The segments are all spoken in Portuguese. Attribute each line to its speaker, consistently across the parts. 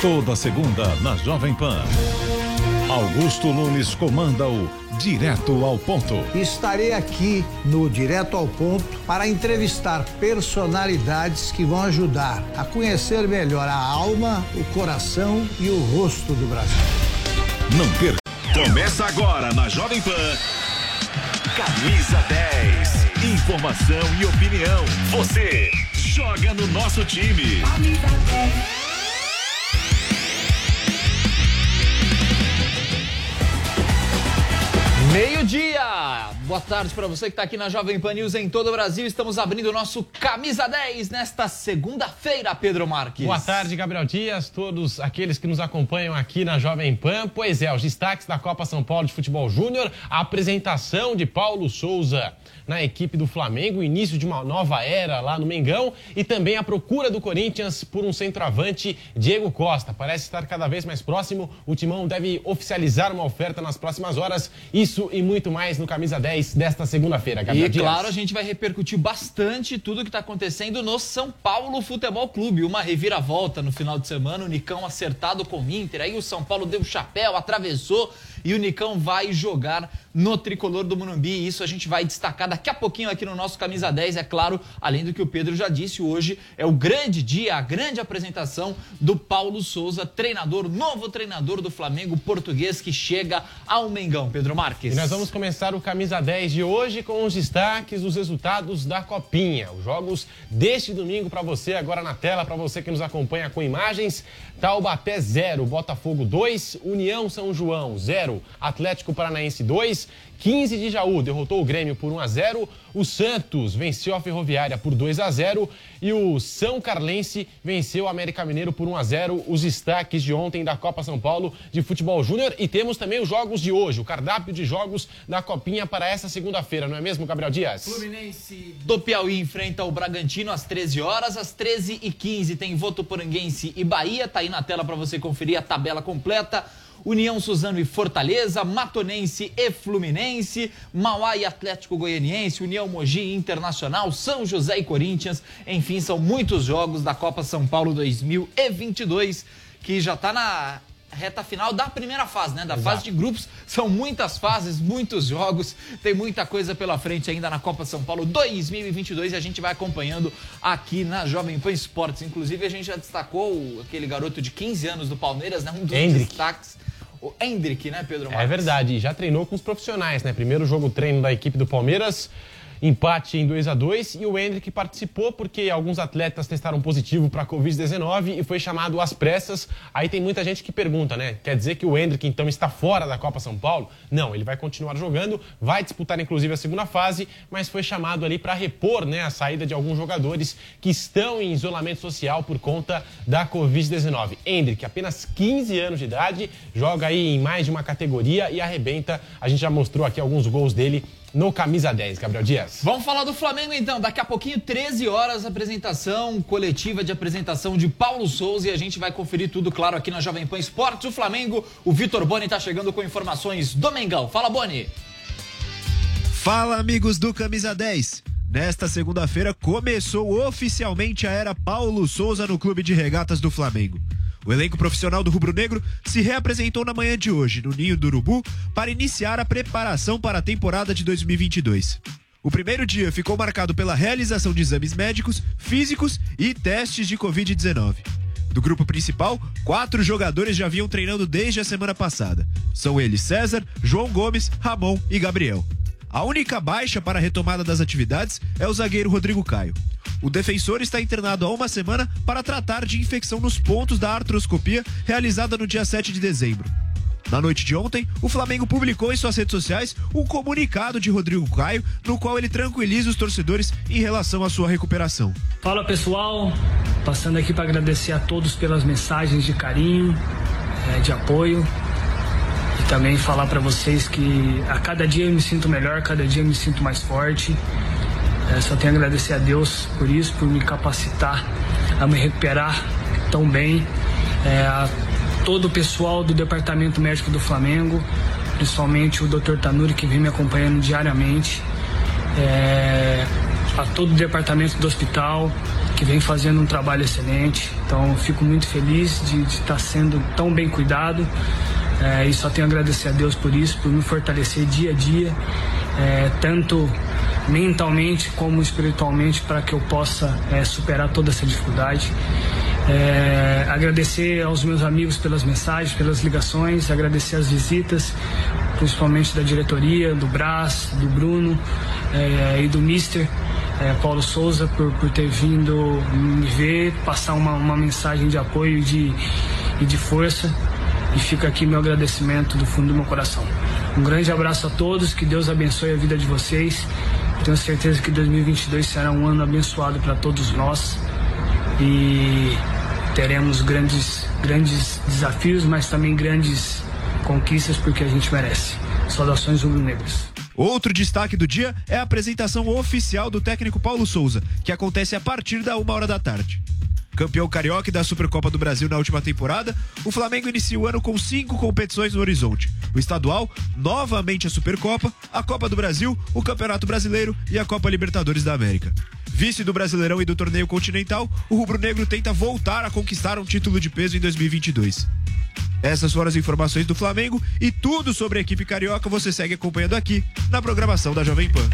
Speaker 1: Toda segunda na Jovem Pan. Augusto Nunes comanda o Direto ao Ponto.
Speaker 2: Estarei aqui no Direto ao Ponto para entrevistar personalidades que vão ajudar a conhecer melhor a alma, o coração e o rosto do Brasil.
Speaker 1: Não perca.
Speaker 3: Começa agora na Jovem Pan. Camisa 10. Informação e opinião. Você joga no nosso time. Camisa 10.
Speaker 4: Meio-dia! Boa tarde para você que está aqui na Jovem Pan News em todo o Brasil. Estamos abrindo o nosso Camisa 10 nesta segunda-feira, Pedro Marques.
Speaker 5: Boa tarde, Gabriel Dias, todos aqueles que nos acompanham aqui na Jovem Pan. Pois é, os destaques da Copa São Paulo de Futebol Júnior, a apresentação de Paulo Souza na equipe do Flamengo, o início de uma nova era lá no Mengão e também a procura do Corinthians por um centroavante, Diego Costa. Parece estar cada vez mais próximo. O Timão deve oficializar uma oferta nas próximas horas. Isso e muito mais no Camisa 10 desta segunda-feira,
Speaker 4: E claro, a gente vai repercutir bastante tudo que está acontecendo no São Paulo Futebol Clube. Uma reviravolta no final de semana, o Nicão acertado com o Inter, aí o São Paulo deu chapéu, atravessou e o Nicão vai jogar no tricolor do Morumbi. Isso a gente vai destacar daqui a pouquinho aqui no nosso Camisa 10, é claro, além do que o Pedro já disse, hoje é o grande dia, a grande apresentação do Paulo Souza, treinador, novo treinador do Flamengo português que chega ao Mengão. Pedro Marques.
Speaker 5: E nós vamos começar o Camisa 10 de hoje com os destaques dos resultados da Copinha. Os jogos deste domingo para você, agora na tela, para você que nos acompanha com imagens. Taubaté 0, Botafogo 2, União São João 0, Atlético Paranaense 2, 15 de Jaú derrotou o Grêmio por 1 a 0, o Santos venceu a Ferroviária por 2 a 0 e o São Carlense venceu o América Mineiro por 1 a 0. Os destaques de ontem da Copa São Paulo de Futebol Júnior e temos também os jogos de hoje, o cardápio de jogos da Copinha para essa segunda-feira, não é mesmo, Gabriel Dias?
Speaker 4: Fluminense do Piauí enfrenta o Bragantino às 13 horas, às 13h15 tem Votuporanguense e Bahia, tá aí na tela para você conferir a tabela completa. União Suzano e Fortaleza, Matonense e Fluminense, Mauá e Atlético Goianiense, União Mogi Internacional, São José e Corinthians. Enfim, são muitos jogos da Copa São Paulo 2022 que já está na reta final da primeira fase, né? Da Exato. fase de grupos. São muitas fases, muitos jogos. Tem muita coisa pela frente ainda na Copa São Paulo 2022 e a gente vai acompanhando aqui na Jovem Pan Esportes. Inclusive, a gente já destacou aquele garoto de 15 anos do Palmeiras, né? Um dos
Speaker 5: Hendrick.
Speaker 4: destaques. O Hendrick, né, Pedro Marques?
Speaker 5: É verdade, já treinou com os profissionais, né? Primeiro jogo treino da equipe do Palmeiras empate em 2 a 2 e o Hendrick participou porque alguns atletas testaram positivo para a Covid-19 e foi chamado às pressas. Aí tem muita gente que pergunta, né? Quer dizer que o Hendrick então está fora da Copa São Paulo? Não, ele vai continuar jogando, vai disputar inclusive a segunda fase, mas foi chamado ali para repor né, a saída de alguns jogadores que estão em isolamento social por conta da Covid-19. Hendrick, apenas 15 anos de idade, joga aí em mais de uma categoria e arrebenta. A gente já mostrou aqui alguns gols dele no Camisa 10, Gabriel Dias.
Speaker 4: Vamos falar do Flamengo então. Daqui a pouquinho, 13 horas, apresentação coletiva de apresentação de Paulo Souza e a gente vai conferir tudo, claro, aqui na Jovem Pan Esportes. O Flamengo, o Vitor Boni está chegando com informações do Mengão. Fala, Boni.
Speaker 6: Fala, amigos do Camisa 10. Nesta segunda-feira começou oficialmente a era Paulo Souza no Clube de Regatas do Flamengo. O elenco profissional do Rubro Negro se reapresentou na manhã de hoje, no Ninho do Urubu, para iniciar a preparação para a temporada de 2022. O primeiro dia ficou marcado pela realização de exames médicos, físicos e testes de Covid-19. Do grupo principal, quatro jogadores já vinham treinando desde a semana passada. São eles César, João Gomes, Ramon e Gabriel. A única baixa para a retomada das atividades é o zagueiro Rodrigo Caio. O defensor está internado há uma semana para tratar de infecção nos pontos da artroscopia realizada no dia 7 de dezembro. Na noite de ontem, o Flamengo publicou em suas redes sociais um comunicado de Rodrigo Caio, no qual ele tranquiliza os torcedores em relação à sua recuperação.
Speaker 7: Fala pessoal, passando aqui para agradecer a todos pelas mensagens de carinho, eh, de apoio e também falar para vocês que a cada dia eu me sinto melhor, cada dia eu me sinto mais forte. Eh, Só tenho a agradecer a Deus por isso, por me capacitar a me recuperar tão bem. Eh, A todo o pessoal do Departamento Médico do Flamengo, principalmente o Dr. Tanuri que vem me acompanhando diariamente. É, a todo o departamento do hospital que vem fazendo um trabalho excelente. Então, fico muito feliz de de estar sendo tão bem cuidado. É, e só tenho a agradecer a Deus por isso, por me fortalecer dia a dia, é, tanto mentalmente como espiritualmente, para que eu possa é, superar toda essa dificuldade. É, agradecer aos meus amigos pelas mensagens, pelas ligações, agradecer as visitas, principalmente da diretoria, do Brás, do Bruno é, e do Mister é, Paulo Souza por, por ter vindo me ver, passar uma, uma mensagem de apoio de, e de força. E fica aqui meu agradecimento do fundo do meu coração. Um grande abraço a todos, que Deus abençoe a vida de vocês. Tenho certeza que 2022 será um ano abençoado para todos nós e teremos grandes, grandes desafios, mas também grandes conquistas porque a gente merece. Saudações rubro-negras.
Speaker 6: Outro destaque do dia é a apresentação oficial do técnico Paulo Souza, que acontece a partir da uma hora da tarde. Campeão carioca e da Supercopa do Brasil na última temporada, o Flamengo inicia o ano com cinco competições no horizonte: o estadual, novamente a Supercopa, a Copa do Brasil, o Campeonato Brasileiro e a Copa Libertadores da América. Vice do Brasileirão e do Torneio Continental, o rubro-negro tenta voltar a conquistar um título de peso em 2022. Essas foram as informações do Flamengo e tudo sobre a equipe carioca você segue acompanhando aqui na programação da Jovem Pan.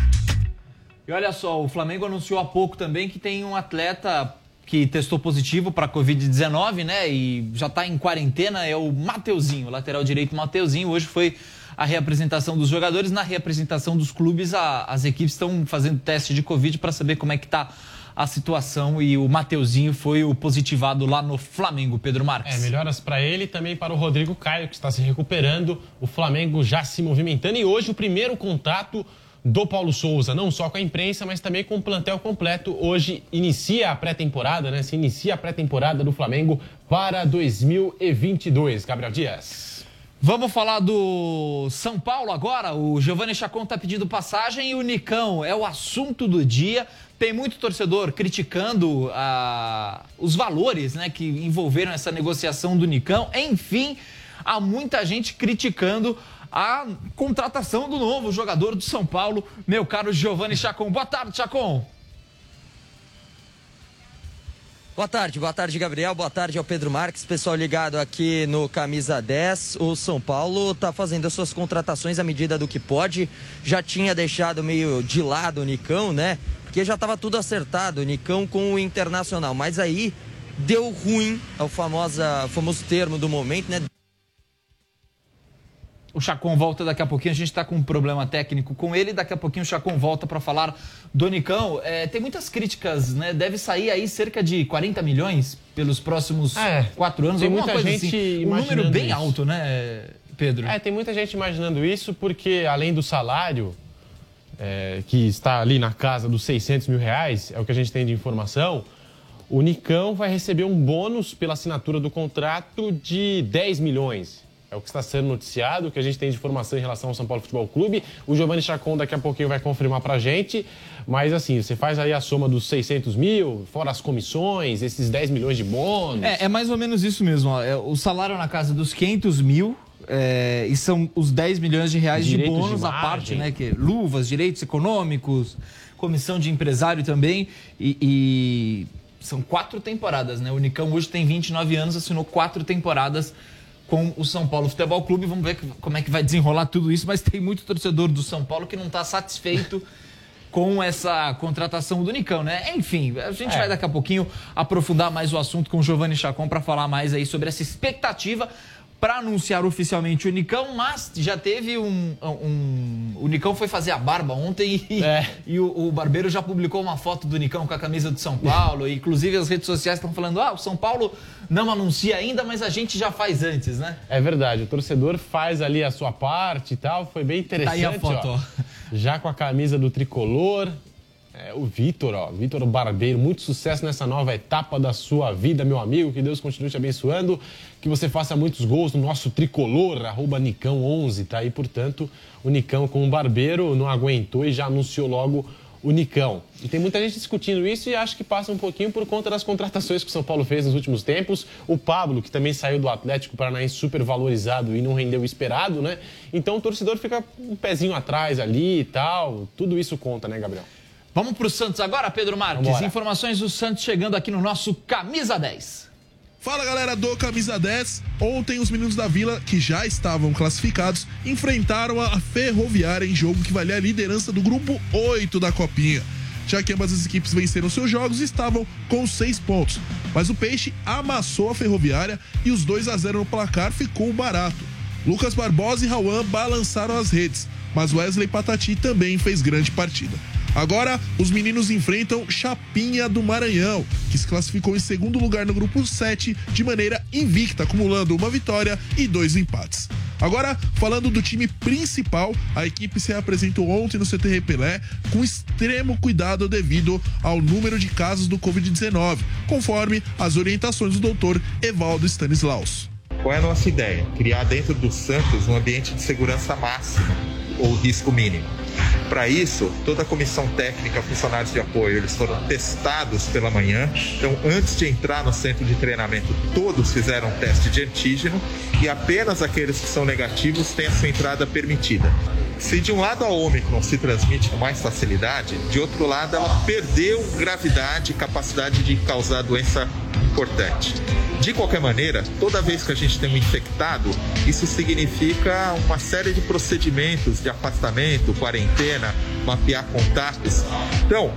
Speaker 4: E olha só, o Flamengo anunciou há pouco também que tem um atleta que testou positivo para Covid-19, né? E já está em quarentena, é o Mateuzinho, lateral direito Mateuzinho. Hoje foi a reapresentação dos jogadores. Na reapresentação dos clubes, a- as equipes estão fazendo teste de Covid para saber como é que está a situação. E o Mateuzinho foi o positivado lá no Flamengo, Pedro Marques.
Speaker 5: É, melhoras para ele e também para o Rodrigo Caio, que está se recuperando. O Flamengo já se movimentando. E hoje o primeiro contato do Paulo Souza, não só com a imprensa, mas também com o plantel completo. Hoje inicia a pré-temporada, né? Se inicia a pré-temporada do Flamengo para 2022. Gabriel Dias.
Speaker 4: Vamos falar do São Paulo agora. O Giovanni Chacon está pedindo passagem e o Nicão é o assunto do dia. Tem muito torcedor criticando ah, os valores né, que envolveram essa negociação do Nicão. Enfim, há muita gente criticando a contratação do novo jogador do São Paulo, meu caro Giovanni Chacon. Boa tarde, Chacon.
Speaker 8: Boa tarde, boa tarde, Gabriel. Boa tarde ao Pedro Marques, pessoal ligado aqui no Camisa 10. O São Paulo está fazendo as suas contratações à medida do que pode. Já tinha deixado meio de lado o Nicão, né? Porque já estava tudo acertado, o Nicão com o Internacional. Mas aí deu ruim, é o famosa, famoso termo do momento, né?
Speaker 4: O Chacon volta daqui a pouquinho. A gente está com um problema técnico com ele. Daqui a pouquinho o Chacon volta para falar do Nicão. É, tem muitas críticas, né? Deve sair aí cerca de 40 milhões pelos próximos
Speaker 5: É,
Speaker 4: quatro anos.
Speaker 5: tem muita
Speaker 4: coisa
Speaker 5: gente
Speaker 4: assim. Um número bem
Speaker 5: isso.
Speaker 4: alto, né, Pedro?
Speaker 5: É, tem muita gente imaginando isso porque, além do salário, é, que está ali na casa dos 600 mil reais, é o que a gente tem de informação, o Nicão vai receber um bônus pela assinatura do contrato de 10 milhões. É o que está sendo noticiado, o que a gente tem de informação em relação ao São Paulo Futebol Clube. O Giovanni Chacon daqui a pouquinho vai confirmar pra gente. Mas assim, você faz aí a soma dos 600 mil, fora as comissões, esses 10 milhões de bônus.
Speaker 4: É, é mais ou menos isso mesmo. ó. É, o salário na casa dos 500 mil. é, e são os 10 milhões de reais
Speaker 5: Direitos
Speaker 4: de
Speaker 5: de
Speaker 4: bônus à parte, né? Que é luvas, direitos econômicos, comissão de empresário também. E, e são quatro temporadas, né? O Nicão hoje tem 29 anos, assinou quatro temporadas com o São Paulo Futebol Clube. Vamos ver como é que vai desenrolar tudo isso, mas tem muito torcedor do São Paulo que não está satisfeito com essa contratação do Nicão, né? Enfim, a gente
Speaker 5: É.
Speaker 4: vai daqui a pouquinho aprofundar mais o assunto com o Giovanni Chacon para falar mais aí sobre essa expectativa para anunciar oficialmente o Nicão, mas já teve um, um, O Nicão foi fazer a barba ontem e,
Speaker 5: É.
Speaker 4: e o, o Barbeiro já publicou uma foto do Nicão com a camisa do São Paulo. e, inclusive as redes sociais estão falando: ah, o São Paulo não anuncia ainda, mas a gente já faz antes, né?
Speaker 5: É verdade, o torcedor faz ali a sua parte e tal, foi bem interessante.
Speaker 4: Tá aí a foto, ó.
Speaker 5: Já com a camisa do tricolor. É, o Vitor, ó, Vitor Barbeiro, muito sucesso nessa nova etapa da sua vida, meu amigo. Que Deus continue te abençoando, que você faça muitos gols no nosso tricolor, arroba Nicão11, tá aí, portanto, o Nicão com o Barbeiro não aguentou e já anunciou logo o Nicão. E tem muita gente discutindo isso e acho que passa um pouquinho por conta das contratações que o São Paulo fez nos últimos tempos. O Pablo, que também saiu do Atlético Paranaense super valorizado e não rendeu o esperado, né? Então o torcedor fica um pezinho atrás ali e tal. Tudo isso conta, né, Gabriel?
Speaker 4: Vamos pro Santos agora, Pedro Marques.
Speaker 5: Vambora.
Speaker 4: Informações do Santos chegando aqui no nosso Camisa 10.
Speaker 9: Fala galera do Camisa 10. Ontem os meninos da Vila, que já estavam classificados, enfrentaram a Ferroviária em jogo que valia a liderança do grupo 8 da Copinha. Já que ambas as equipes venceram seus jogos e estavam com seis pontos. Mas o Peixe amassou a Ferroviária e os 2 a 0 no placar ficou barato. Lucas Barbosa e Rauan balançaram as redes, mas Wesley Patati também fez grande partida. Agora, os meninos enfrentam Chapinha do Maranhão, que se classificou em segundo lugar no grupo 7 de maneira invicta, acumulando uma vitória e dois empates. Agora, falando do time principal, a equipe se apresentou ontem no CTR Pelé com extremo cuidado devido ao número de casos do Covid-19, conforme as orientações do doutor Evaldo Stanislaus.
Speaker 10: Qual é a nossa ideia? Criar dentro do Santos um ambiente de segurança máxima ou risco mínimo. Para isso, toda a comissão técnica, funcionários de apoio, eles foram testados pela manhã. Então, antes de entrar no centro de treinamento, todos fizeram um teste de antígeno e apenas aqueles que são negativos têm a sua entrada permitida. Se de um lado a Omicron se transmite com mais facilidade, de outro lado ela perdeu gravidade e capacidade de causar doença importante. De qualquer maneira, toda vez que a gente tem um infectado, isso significa uma série de procedimentos de afastamento, quarentena, mapear contatos. Então,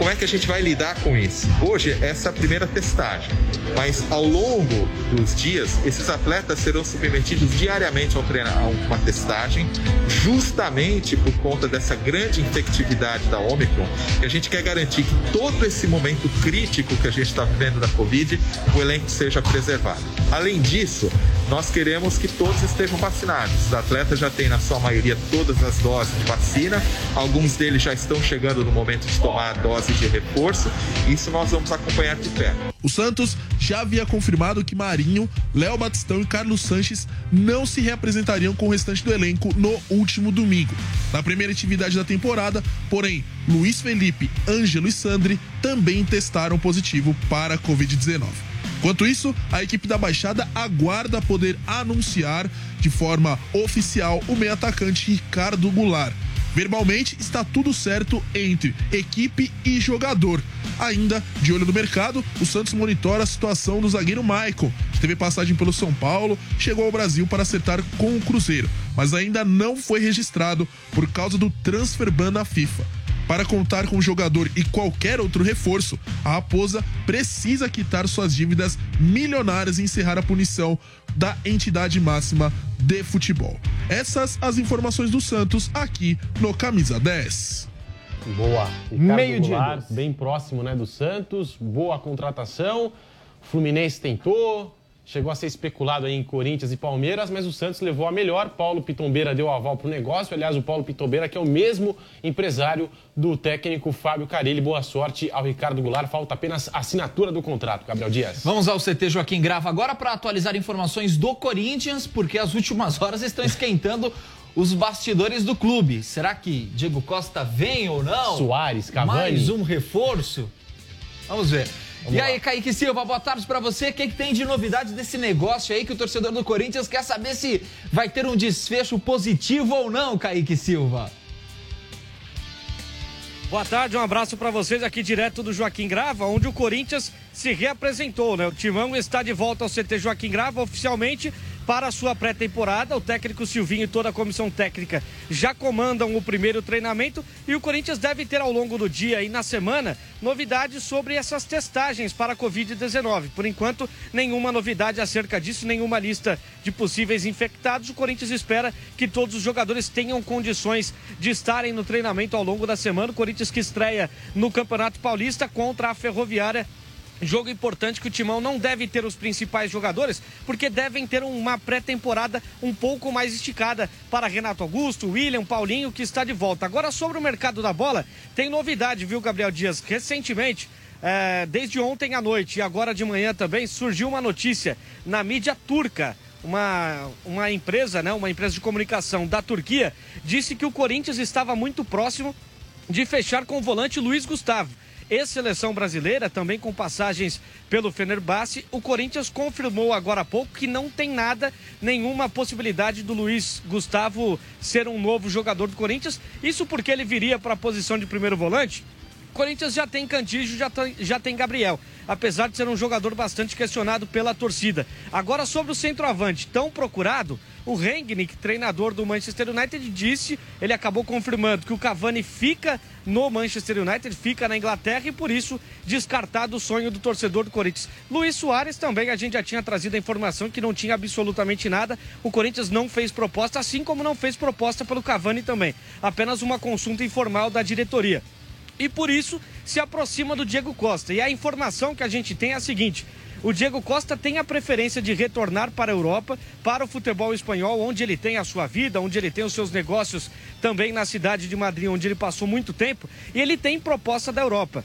Speaker 10: como é que a gente vai lidar com isso? Hoje, essa é a primeira testagem, mas ao longo dos dias, esses atletas serão submetidos diariamente a uma testagem, justamente por conta dessa grande infectividade da Omicron, e a gente quer garantir que todo esse momento crítico que a gente está vivendo da Covid, o elenco seja preservado. Além disso, nós queremos que todos estejam vacinados. Os atletas já têm, na sua maioria, todas as doses de vacina, alguns deles já estão chegando no momento de tomar a dose de reforço, isso nós vamos acompanhar de perto.
Speaker 9: O Santos já havia confirmado que Marinho, Léo Batistão e Carlos Sanches não se reapresentariam com o restante do elenco no último domingo. Na primeira atividade da temporada, porém, Luiz Felipe, Ângelo e Sandri também testaram positivo para a Covid-19. Enquanto isso, a equipe da Baixada aguarda poder anunciar de forma oficial o meio atacante Ricardo Goulart. Verbalmente está tudo certo entre equipe e jogador. Ainda de olho no mercado, o Santos monitora a situação do zagueiro Maicon, que teve passagem pelo São Paulo, chegou ao Brasil para acertar com o Cruzeiro, mas ainda não foi registrado por causa do transfer ban da FIFA. Para contar com o jogador e qualquer outro reforço, a Raposa precisa quitar suas dívidas milionárias e encerrar a punição da entidade máxima de futebol. Essas as informações do Santos aqui no Camisa 10.
Speaker 5: Boa. Ricardo
Speaker 4: Meio dia
Speaker 5: Goulart, bem próximo né, do Santos, boa contratação. Fluminense tentou, chegou a ser especulado aí em Corinthians e Palmeiras, mas o Santos levou a melhor. Paulo Pitombeira deu aval para o negócio. Aliás, o Paulo Pitombeira, que é o mesmo empresário do técnico Fábio Carilli. Boa sorte ao Ricardo Goulart. Falta apenas assinatura do contrato, Gabriel Dias.
Speaker 4: Vamos ao CT Joaquim Grava agora para atualizar informações do Corinthians, porque as últimas horas estão esquentando os bastidores do clube. Será que Diego Costa vem ou não?
Speaker 5: Soares, Cavani.
Speaker 4: Mais um reforço? Vamos ver.
Speaker 5: Vamos
Speaker 4: e
Speaker 5: lá.
Speaker 4: aí, Kaique Silva, boa tarde para você. O que, que tem de novidade desse negócio aí que o torcedor do Corinthians quer saber se vai ter um desfecho positivo ou não, Kaique Silva?
Speaker 11: Boa tarde, um abraço para vocês aqui direto do Joaquim Grava, onde o Corinthians se reapresentou, né? O Timão está de volta ao CT Joaquim Grava oficialmente para a sua pré-temporada. O técnico Silvinho e toda a comissão técnica já comandam o primeiro treinamento e o Corinthians deve ter ao longo do dia e na semana novidades sobre essas testagens para a Covid-19. Por enquanto, nenhuma novidade acerca disso, nenhuma lista de possíveis infectados. O Corinthians espera que todos os jogadores tenham condições de estarem no treinamento ao longo da semana. O Corinthians que estreia no Campeonato Paulista contra a Ferroviária Jogo importante que o Timão não deve ter os principais jogadores, porque devem ter uma pré-temporada um pouco mais esticada para Renato Augusto, William, Paulinho, que está de volta. Agora, sobre o mercado da bola, tem novidade, viu, Gabriel Dias? Recentemente, é, desde ontem à noite e agora de manhã também, surgiu uma notícia na mídia turca. Uma, uma empresa, né, uma empresa de comunicação da Turquia, disse que o Corinthians estava muito próximo de fechar com o volante Luiz Gustavo ex-seleção brasileira, também com passagens pelo Fenerbahçe. O Corinthians confirmou agora há pouco que não tem nada, nenhuma possibilidade do Luiz Gustavo ser um novo jogador do Corinthians. Isso porque ele viria para a posição de primeiro volante. Corinthians já tem Cantígio, já tem, já tem Gabriel, apesar de ser um jogador bastante questionado pela torcida. Agora, sobre o centroavante tão procurado, o Rengnick, treinador do Manchester United, disse, ele acabou confirmando que o Cavani fica no Manchester United, fica na Inglaterra e por isso descartado o sonho do torcedor do Corinthians. Luiz Soares também, a gente já tinha trazido a informação que não tinha absolutamente nada. O Corinthians não fez proposta, assim como não fez proposta pelo Cavani também. Apenas uma consulta informal da diretoria e por isso se aproxima do Diego Costa. E a informação que a gente tem é a seguinte: o Diego Costa tem a preferência de retornar para a Europa, para o futebol espanhol, onde ele tem a sua vida, onde ele tem os seus negócios também na cidade de Madrid, onde ele passou muito tempo, e ele tem proposta da Europa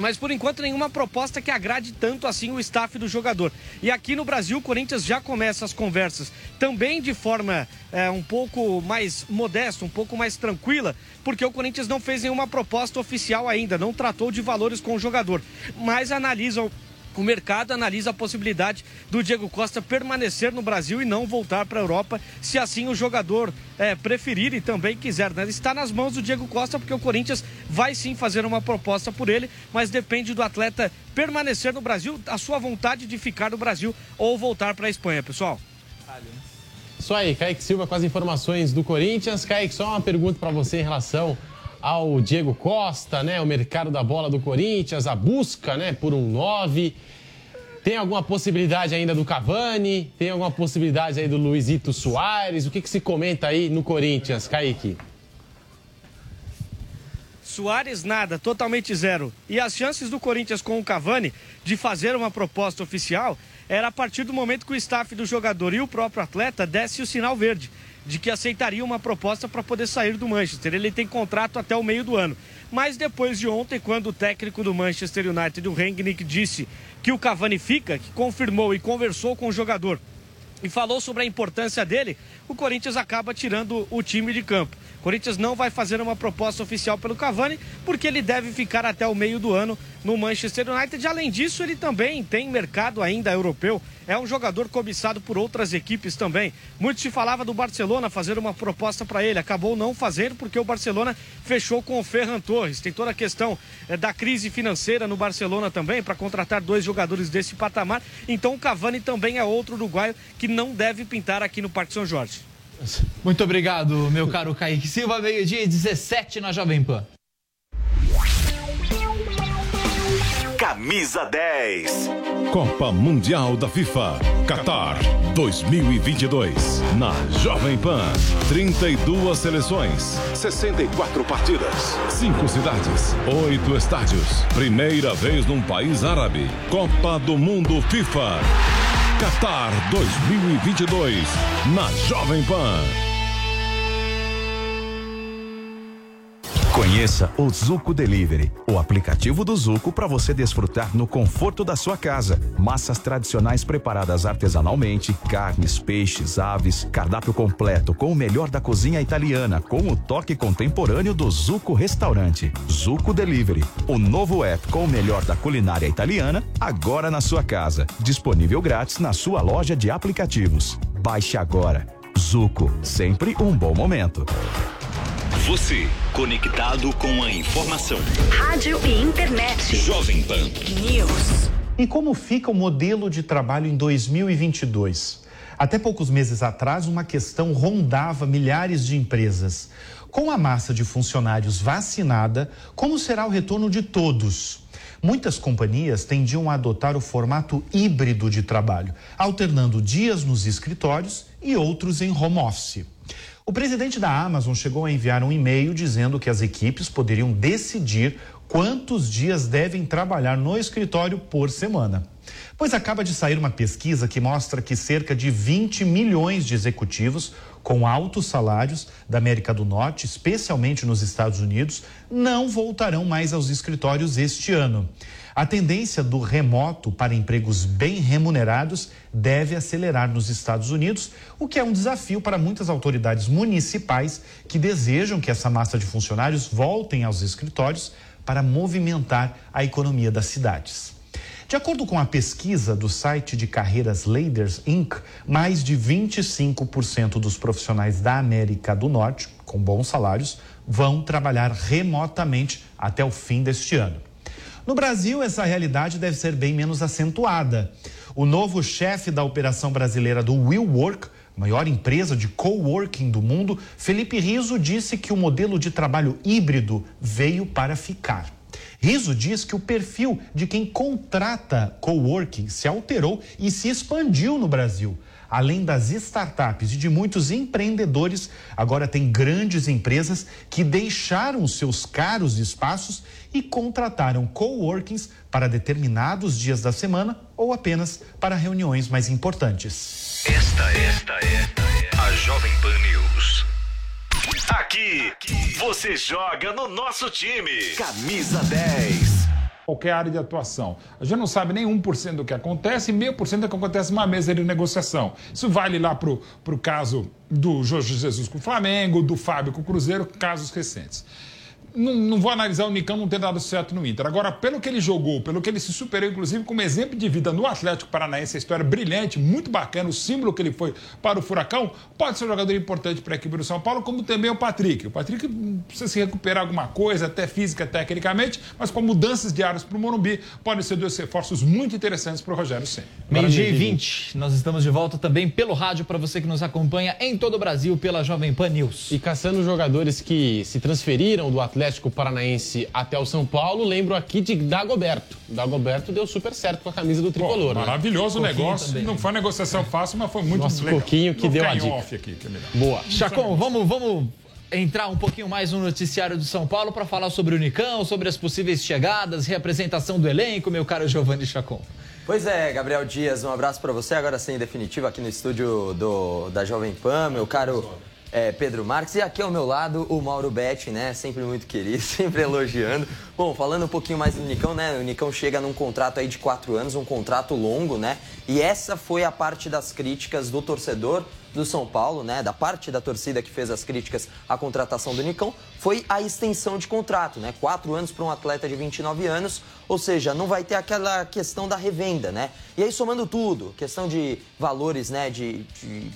Speaker 11: mas por enquanto nenhuma proposta que agrade tanto assim o staff do jogador. E aqui no Brasil, o Corinthians já começa as conversas também de forma é, um pouco mais modesta, um pouco mais tranquila, porque o Corinthians não fez nenhuma proposta oficial ainda, não tratou de valores com o jogador, mas analisam o mercado analisa a possibilidade do Diego Costa permanecer no Brasil e não voltar para a Europa, se assim o jogador é, preferir e também quiser. Né? Está nas mãos do Diego Costa, porque o Corinthians vai sim fazer uma proposta por ele, mas depende do atleta permanecer no Brasil, a sua vontade de ficar no Brasil ou voltar para a Espanha, pessoal.
Speaker 5: Isso aí, Kaique Silva com as informações do Corinthians. Kaique, só uma pergunta para você em relação ao Diego Costa, né? O mercado da bola do Corinthians, a busca, né, por um 9. Tem alguma possibilidade ainda do Cavani? Tem alguma possibilidade aí do Luizito Soares? O que, que se comenta aí no Corinthians, Kaique?
Speaker 11: Soares nada, totalmente zero. E as chances do Corinthians com o Cavani de fazer uma proposta oficial era a partir do momento que o staff do jogador e o próprio atleta desse o sinal verde de que aceitaria uma proposta para poder sair do Manchester. Ele tem contrato até o meio do ano. Mas depois de ontem, quando o técnico do Manchester United, o Rangnick, disse que o Cavani fica, que confirmou e conversou com o jogador e falou sobre a importância dele, o Corinthians acaba tirando o time de campo. Corinthians não vai fazer uma proposta oficial pelo Cavani, porque ele deve ficar até o meio do ano no Manchester United. Além disso, ele também tem mercado ainda europeu. É um jogador cobiçado por outras equipes também. Muito se falava do Barcelona fazer uma proposta para ele. Acabou não fazendo porque o Barcelona fechou com o Ferran Torres. Tem toda a questão é, da crise financeira no Barcelona também para contratar dois jogadores desse patamar. Então o Cavani também é outro uruguaio que não deve pintar aqui no Parque São Jorge.
Speaker 4: Muito obrigado, meu caro Kaique Silva. Meio-dia 17 na Jovem Pan.
Speaker 3: Camisa 10.
Speaker 1: Copa Mundial da FIFA. Qatar 2022. Na Jovem Pan. 32 seleções. 64 partidas. 5 cidades. 8 estádios. Primeira vez num país árabe. Copa do Mundo FIFA. Qatar 2022. Na Jovem Pan.
Speaker 12: Conheça o Zuco Delivery, o aplicativo do Zuco para você desfrutar no conforto da sua casa. Massas tradicionais preparadas artesanalmente, carnes, peixes, aves, cardápio completo com o melhor da cozinha italiana, com o toque contemporâneo do Zuco Restaurante. Zuco Delivery, o novo app com o melhor da culinária italiana, agora na sua casa. Disponível grátis na sua loja de aplicativos. Baixe agora. Zuco, sempre um bom momento.
Speaker 3: Você, conectado com a informação.
Speaker 13: Rádio e internet.
Speaker 3: Jovem Pan.
Speaker 13: News.
Speaker 14: E como fica o modelo de trabalho em 2022? Até poucos meses atrás, uma questão rondava milhares de empresas. Com a massa de funcionários vacinada, como será o retorno de todos? Muitas companhias tendiam a adotar o formato híbrido de trabalho, alternando dias nos escritórios e outros em home office. O presidente da Amazon chegou a enviar um e-mail dizendo que as equipes poderiam decidir quantos dias devem trabalhar no escritório por semana. Pois acaba de sair uma pesquisa que mostra que cerca de 20 milhões de executivos com altos salários da América do Norte, especialmente nos Estados Unidos, não voltarão mais aos escritórios este ano. A tendência do remoto para empregos bem remunerados deve acelerar nos Estados Unidos, o que é um desafio para muitas autoridades municipais que desejam que essa massa de funcionários voltem aos escritórios para movimentar a economia das cidades. De acordo com a pesquisa do site de carreiras Leaders Inc., mais de 25% dos profissionais da América do Norte, com bons salários, vão trabalhar remotamente até o fim deste ano. No Brasil, essa realidade deve ser bem menos acentuada. O novo chefe da operação brasileira do WillWork, maior empresa de coworking do mundo, Felipe Riso, disse que o modelo de trabalho híbrido veio para ficar. Riso diz que o perfil de quem contrata coworking se alterou e se expandiu no Brasil. Além das startups e de muitos empreendedores, agora tem grandes empresas que deixaram seus caros espaços e contrataram coworkings para determinados dias da semana ou apenas para reuniões mais importantes.
Speaker 3: Esta, esta é a Jovem Pan News. Aqui, você joga no nosso time. Camisa 10.
Speaker 15: Qualquer área de atuação. A gente não sabe nem 1% do que acontece e meio por cento do que acontece numa mesa de negociação. Isso vale lá para o caso do Jorge Jesus com o Flamengo, do Fábio com o Cruzeiro, casos recentes não, não, vou analisar o Nicão não ter dado certo no Inter. Agora, pelo que ele jogou, pelo que ele se superou, inclusive como exemplo de vida no Atlético Paranaense, a história brilhante, muito bacana, o símbolo que ele foi para o Furacão, pode ser um jogador importante para a equipe do São Paulo, como também o Patrick. O Patrick precisa se recuperar alguma coisa, até física, tecnicamente, mas com mudanças diárias para o Morumbi, podem ser dois reforços muito interessantes para o Rogério Senna.
Speaker 4: Meio-dia e 20, nós estamos de volta também pelo rádio para você que nos acompanha em todo o Brasil pela Jovem Pan News.
Speaker 5: E caçando jogadores que se transferiram do Atlético Atlético Paranaense até o São Paulo, lembro aqui de Dagoberto. Dagoberto deu super certo com a camisa do tricolor.
Speaker 15: Pô, maravilhoso o né? negócio. Também. Não foi uma negociação fácil, mas foi muito
Speaker 5: Nosso
Speaker 15: legal.
Speaker 5: Coquinho que
Speaker 15: Vou
Speaker 5: deu a dica.
Speaker 15: Off aqui, que é melhor.
Speaker 5: Boa.
Speaker 4: Chacon, vamos, vamos entrar um pouquinho mais no noticiário do São Paulo para falar sobre o Nicão, sobre as possíveis chegadas, representação do elenco, meu caro Giovanni Chacon.
Speaker 8: Pois é, Gabriel Dias, um abraço para você, agora sim, definitivo, aqui no estúdio do, da Jovem Pan, meu caro é, Pedro Marques. E aqui ao meu lado, o Mauro Betti, né? Sempre muito querido, sempre elogiando. Bom, falando um pouquinho mais do Nicão, né? O Nicão chega num contrato aí de quatro anos, um contrato longo, né? E essa foi a parte das críticas do torcedor do São Paulo, né? Da parte da torcida que fez as críticas à contratação do Nicão, foi a extensão de contrato, né? Quatro anos para um atleta de 29 anos, ou seja, não vai ter aquela questão da revenda, né? E aí, somando tudo, questão de valores, né? de, de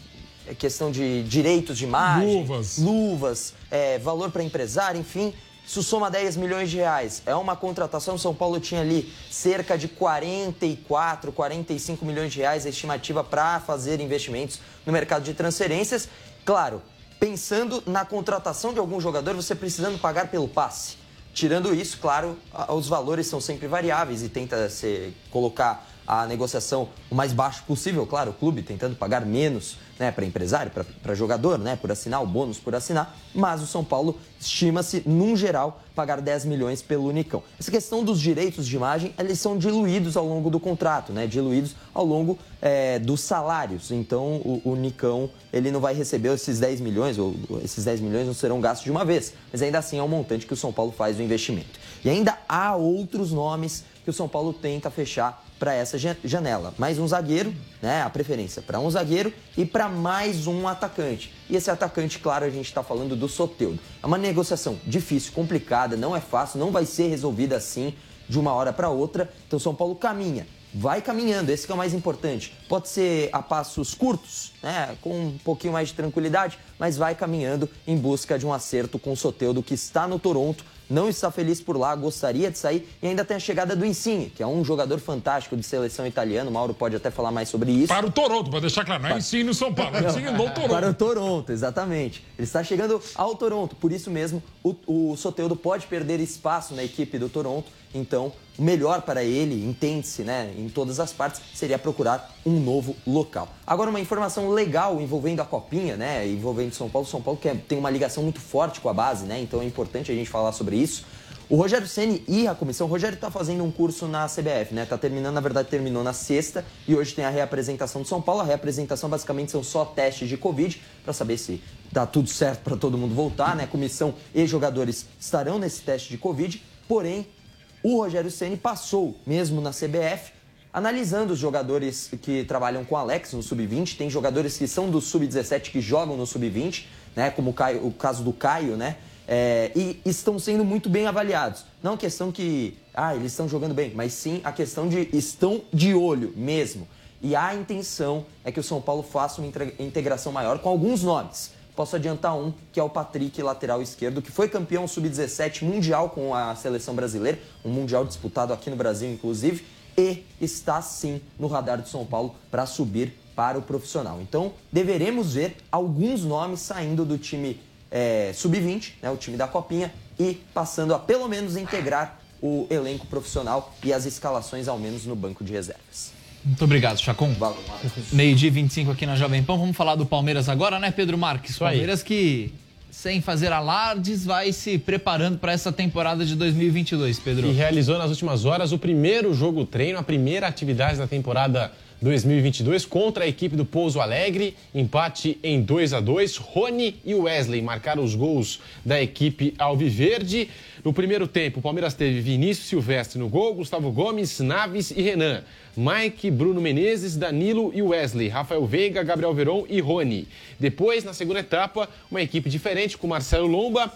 Speaker 8: questão de direitos de imagem,
Speaker 15: luvas,
Speaker 8: luvas é, valor para empresário, enfim. Isso soma 10 milhões de reais. É uma contratação. São Paulo tinha ali cerca de 44, 45 milhões de reais a estimativa para fazer investimentos no mercado de transferências. Claro, pensando na contratação de algum jogador, você precisando pagar pelo passe. Tirando isso, claro, os valores são sempre variáveis e tenta se colocar a negociação o mais baixo possível, claro, o clube tentando pagar menos né, para empresário, para jogador, né, por assinar, o bônus por assinar, mas o São Paulo estima-se, num geral, pagar 10 milhões pelo Unicão. Essa questão dos direitos de imagem, eles são diluídos ao longo do contrato, né, diluídos ao longo é, dos salários. Então, o, o Unicão, ele não vai receber esses 10 milhões, ou esses 10 milhões não serão gastos de uma vez, mas ainda assim é um montante que o São Paulo faz do investimento. E ainda há outros nomes que o São Paulo tenta fechar para essa janela. Mais um zagueiro, né? A preferência para um zagueiro e para mais um atacante. E esse atacante, claro, a gente está falando do Soteudo. É uma negociação difícil, complicada, não é fácil, não vai ser resolvida assim de uma hora para outra. Então São Paulo caminha, vai caminhando, esse é o mais importante. Pode ser a passos curtos, né, com um pouquinho mais de tranquilidade, mas vai caminhando em busca de um acerto com o Soteudo, que está no Toronto, não está feliz por lá, gostaria de sair e ainda tem a chegada do Insigne, que é um jogador fantástico de seleção italiana. O Mauro pode até falar mais sobre isso.
Speaker 15: Para o Toronto, para deixar claro, não é Insigne no São Paulo, é Insigne no Toronto.
Speaker 8: Para o Toronto, exatamente. Ele está chegando ao Toronto, por isso mesmo o, o Soteudo pode perder espaço na equipe do Toronto. Então, o melhor para ele, entende-se, né, em todas as partes, seria procurar um novo local. Agora, uma informação legal envolvendo a Copinha, né, envolvendo São Paulo. São Paulo que é, tem uma ligação muito forte com a base, né, então é importante a gente falar sobre isso. O Rogério Ceni e a comissão, o Rogério está fazendo um curso na CBF, né? Tá terminando, na verdade, terminou na sexta e hoje tem a reapresentação de São Paulo. A reapresentação basicamente são só testes de Covid para saber se dá tudo certo para todo mundo voltar, né? Comissão e jogadores estarão nesse teste de Covid, porém o Rogério Ceni passou mesmo na CBF analisando os jogadores que trabalham com Alex no sub-20. Tem jogadores que são do sub-17 que jogam no sub-20, né? Como o, Caio, o caso do Caio, né? É, e estão sendo muito bem avaliados. Não a questão que, ah, eles estão jogando bem, mas sim a questão de estão de olho mesmo. E a intenção é que o São Paulo faça uma integração maior com alguns nomes. Posso adiantar um, que é o Patrick, lateral esquerdo, que foi campeão sub-17 mundial com a seleção brasileira, um mundial disputado aqui no Brasil, inclusive, e está sim no radar do São Paulo para subir para o profissional. Então, deveremos ver alguns nomes saindo do time é, sub-20, né, o time da Copinha, e passando a pelo menos integrar o elenco profissional e as escalações, ao menos no banco de reservas.
Speaker 4: Muito obrigado, Chacon. Meio-dia 25 aqui na Jovem Pan. Vamos falar do Palmeiras agora, né, Pedro Marques? Palmeiras que, sem fazer alardes, vai se preparando para essa temporada de 2022, Pedro.
Speaker 5: E realizou nas últimas horas o primeiro jogo treino, a primeira atividade da temporada 2022 contra a equipe do Pouso Alegre. Empate em 2 a 2 Rony e Wesley marcaram os gols da equipe Alviverde. No primeiro tempo, o Palmeiras teve Vinícius Silvestre no gol, Gustavo Gomes, Naves e Renan. Mike, Bruno Menezes, Danilo e Wesley, Rafael Veiga, Gabriel Veron e Rony. Depois, na segunda etapa, uma equipe diferente com Marcelo Lomba,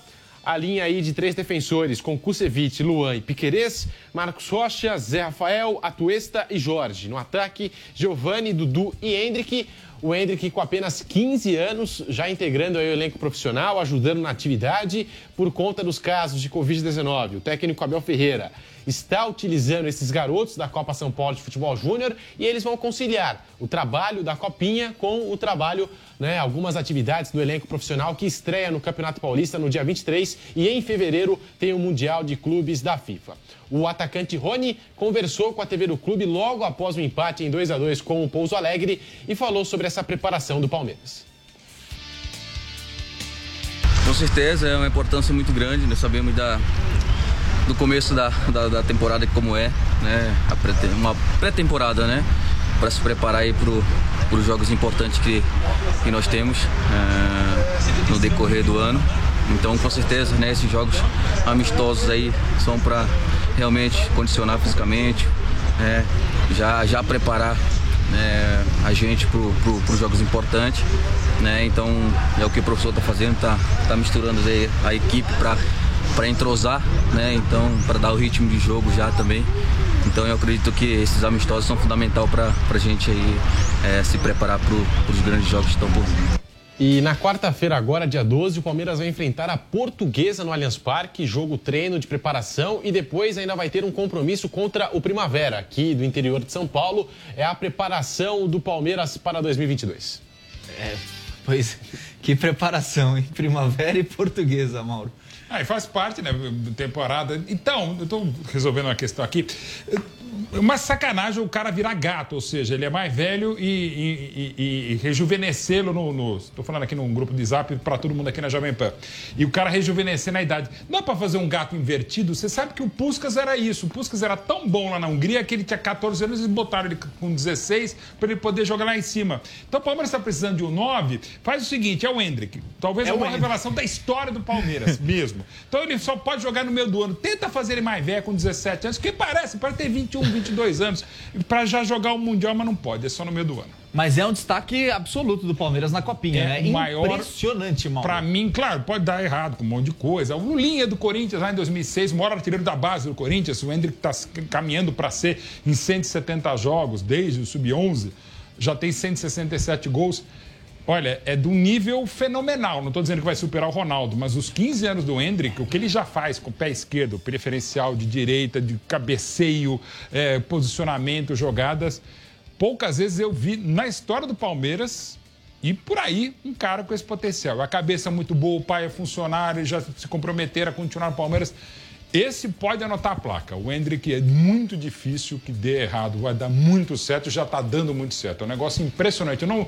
Speaker 5: a linha aí de três defensores com Kusevich, Luan e Piquerez, Marcos Rocha, Zé Rafael, Atuesta e Jorge. No ataque, Giovanni, Dudu e Hendrick. O Hendrick, com apenas 15 anos, já integrando o elenco profissional, ajudando na atividade por conta dos casos de Covid-19. O técnico Abel Ferreira está utilizando esses garotos da Copa São Paulo de Futebol Júnior e eles vão conciliar o trabalho da Copinha com o trabalho, né, algumas atividades do elenco profissional que estreia no Campeonato Paulista no dia 23 e em fevereiro tem o Mundial de Clubes da FIFA. O atacante Rony conversou com a TV do clube logo após o empate em 2 a 2 com o Pouso Alegre e falou sobre essa preparação do Palmeiras.
Speaker 16: Com certeza, é uma importância muito grande, nós sabemos da, do começo da, da, da temporada como é, né? Pré uma pré-temporada, né? Para se preparar aí para os jogos importantes que, que nós temos é, no decorrer do ano. Então, com certeza, né, esses jogos amistosos aí são para realmente condicionar fisicamente, é, já, já preparar né, a gente para os jogos importantes. Né? Então é o que o professor está fazendo, está tá misturando a equipe para entrosar, né? Então, para dar o ritmo de jogo já também. Então, eu acredito que esses amistosos são fundamental para a gente aí é, se preparar para os grandes jogos que estão por vir.
Speaker 5: E na quarta-feira, agora, dia 12, o Palmeiras vai enfrentar a Portuguesa no Allianz Parque, jogo treino de preparação e depois ainda vai ter um compromisso contra o Primavera, aqui do interior de São Paulo. É a preparação do Palmeiras para 2022.
Speaker 4: É, pois, que preparação, hein? Primavera e Portuguesa, Mauro.
Speaker 15: Ah, e faz parte, né, temporada. Então, eu estou resolvendo uma questão aqui uma sacanagem o cara virar gato, ou seja, ele é mais velho e, e, e, e rejuvenescê-lo no. Estou falando aqui num grupo de zap para todo mundo aqui na Jovem Pan. E o cara rejuvenescer na idade. Não é para fazer um gato invertido, você sabe que o Puskas era isso. O Puskas era tão bom lá na Hungria que ele tinha 14 anos e botaram ele com 16 para ele poder jogar lá em cima. Então o Palmeiras está precisando de um 9. Faz o seguinte: é o Hendrick. Talvez é uma revelação da história do Palmeiras mesmo. Então ele só pode jogar no meio do ano. Tenta fazer ele mais velho com 17 anos, que parece, pode ter 21, 22 anos, para já jogar o Mundial, mas não pode, é só no meio do ano.
Speaker 4: Mas é um destaque absoluto do Palmeiras na Copinha,
Speaker 15: é
Speaker 4: né?
Speaker 15: Maior,
Speaker 4: Impressionante, Mauro.
Speaker 15: Para mim, claro, pode dar errado com um monte de coisa. O Lulinha do Corinthians lá em 2006, o maior artilheiro da base do Corinthians, o Hendrick está caminhando para ser em 170 jogos desde o Sub-11, já tem 167 gols. Olha, é de um nível fenomenal. Não estou dizendo que vai superar o Ronaldo, mas os 15 anos do Hendrick, o que ele já faz com o pé esquerdo, preferencial de direita, de cabeceio, é, posicionamento, jogadas, poucas vezes eu vi na história do Palmeiras e por aí um cara com esse potencial. A cabeça é muito boa, o pai é funcionário, já se comprometeram a continuar no Palmeiras. Esse pode anotar a placa. O Hendrick é muito difícil que dê errado, vai dar muito certo, já está dando muito certo. É um negócio impressionante. Eu não,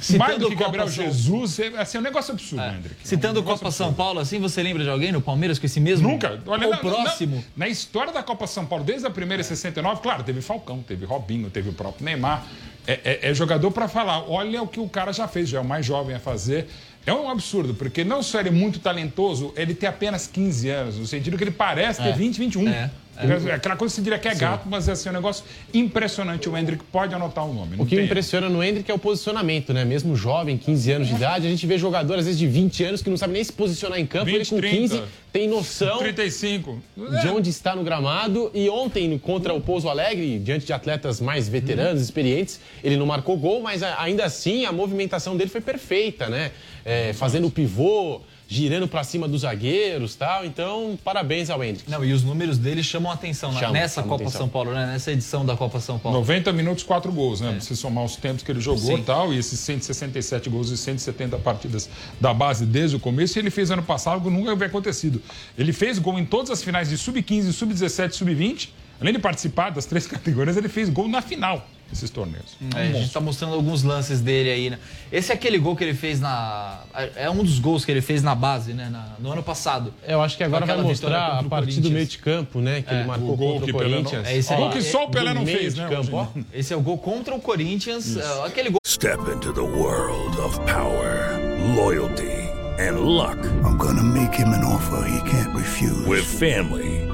Speaker 4: Citando
Speaker 15: mais do que
Speaker 4: Copa
Speaker 15: Gabriel Jesus, é, assim, é um negócio absurdo,
Speaker 4: É.
Speaker 15: Hendrick.
Speaker 4: Citando o Copa São Paulo, assim, você lembra de alguém no Palmeiras com esse mesmo?
Speaker 15: Nunca. Olha,
Speaker 4: Ou
Speaker 15: na-
Speaker 4: próximo?
Speaker 15: Na, na história da Copa São Paulo, desde a primeira em 69, claro, teve Falcão, teve Robinho, teve o próprio Neymar. É, é- é jogador para falar, olha o que o cara já fez, já é o mais jovem a fazer. É um absurdo, porque não só ele é muito talentoso, ele tem apenas 15 anos, no sentido que ele parece ter
Speaker 4: É.
Speaker 15: 20, 21.
Speaker 4: É,
Speaker 15: É. Aquela coisa que você diria que é gato, mas é assim, um negócio impressionante. O Hendrick pode anotar o nome.
Speaker 5: O que me impressiona no Hendrick é o posicionamento, né? Mesmo jovem, 15 anos de idade, a gente vê jogador, às vezes, de 20 anos que não sabe nem se posicionar em campo.
Speaker 15: 20,
Speaker 5: ele com
Speaker 15: 30.
Speaker 5: 15 tem noção
Speaker 15: 35.
Speaker 5: de onde está no gramado. E ontem, contra o Pouso Alegre, diante de atletas mais veteranos, experientes, ele não marcou gol, mas ainda assim a movimentação dele foi perfeita, né? É, fazendo o pivô, girando para cima dos zagueiros tal. Então, parabéns ao Hendrick.
Speaker 4: Não, e os números dele chamam a atenção na-
Speaker 5: Chamam,
Speaker 4: nessa Copa
Speaker 5: atenção.
Speaker 4: São Paulo, né? Nessa edição da Copa São Paulo.
Speaker 15: 90 minutos, 4 gols, né? Se somar os tempos que ele jogou
Speaker 4: Sim.
Speaker 15: e tal, e esses 167 gols e 170 partidas da base desde o começo, e ele fez ano passado algo que nunca havia acontecido. Ele fez gol em todas as finais de sub-15, sub-17 sub-20. Além de participar das três categorias, ele fez gol na final desses torneios.
Speaker 4: É, a gente tá mostrando alguns lances dele aí, né? Esse é aquele gol que ele fez na. É um dos gols que ele fez na base, né? Na- no ano passado.
Speaker 5: Eu acho que agora vai mostrar a partir do
Speaker 4: Corinthians.
Speaker 5: meio de campo, né? Que
Speaker 4: É.
Speaker 5: ele marcou
Speaker 15: O gol
Speaker 5: contra
Speaker 15: que
Speaker 5: o
Speaker 15: Pelé não-
Speaker 5: Corinthians.
Speaker 4: É esse
Speaker 15: Gol
Speaker 4: aí.
Speaker 15: que só o Pelé não fez, né?
Speaker 5: campo.
Speaker 4: Esse é o gol contra o Corinthians. é, aquele gol.
Speaker 17: Step into the world of power, loyalty, and luck.
Speaker 18: I'm gonna make him an offer he can't refuse.
Speaker 17: With family,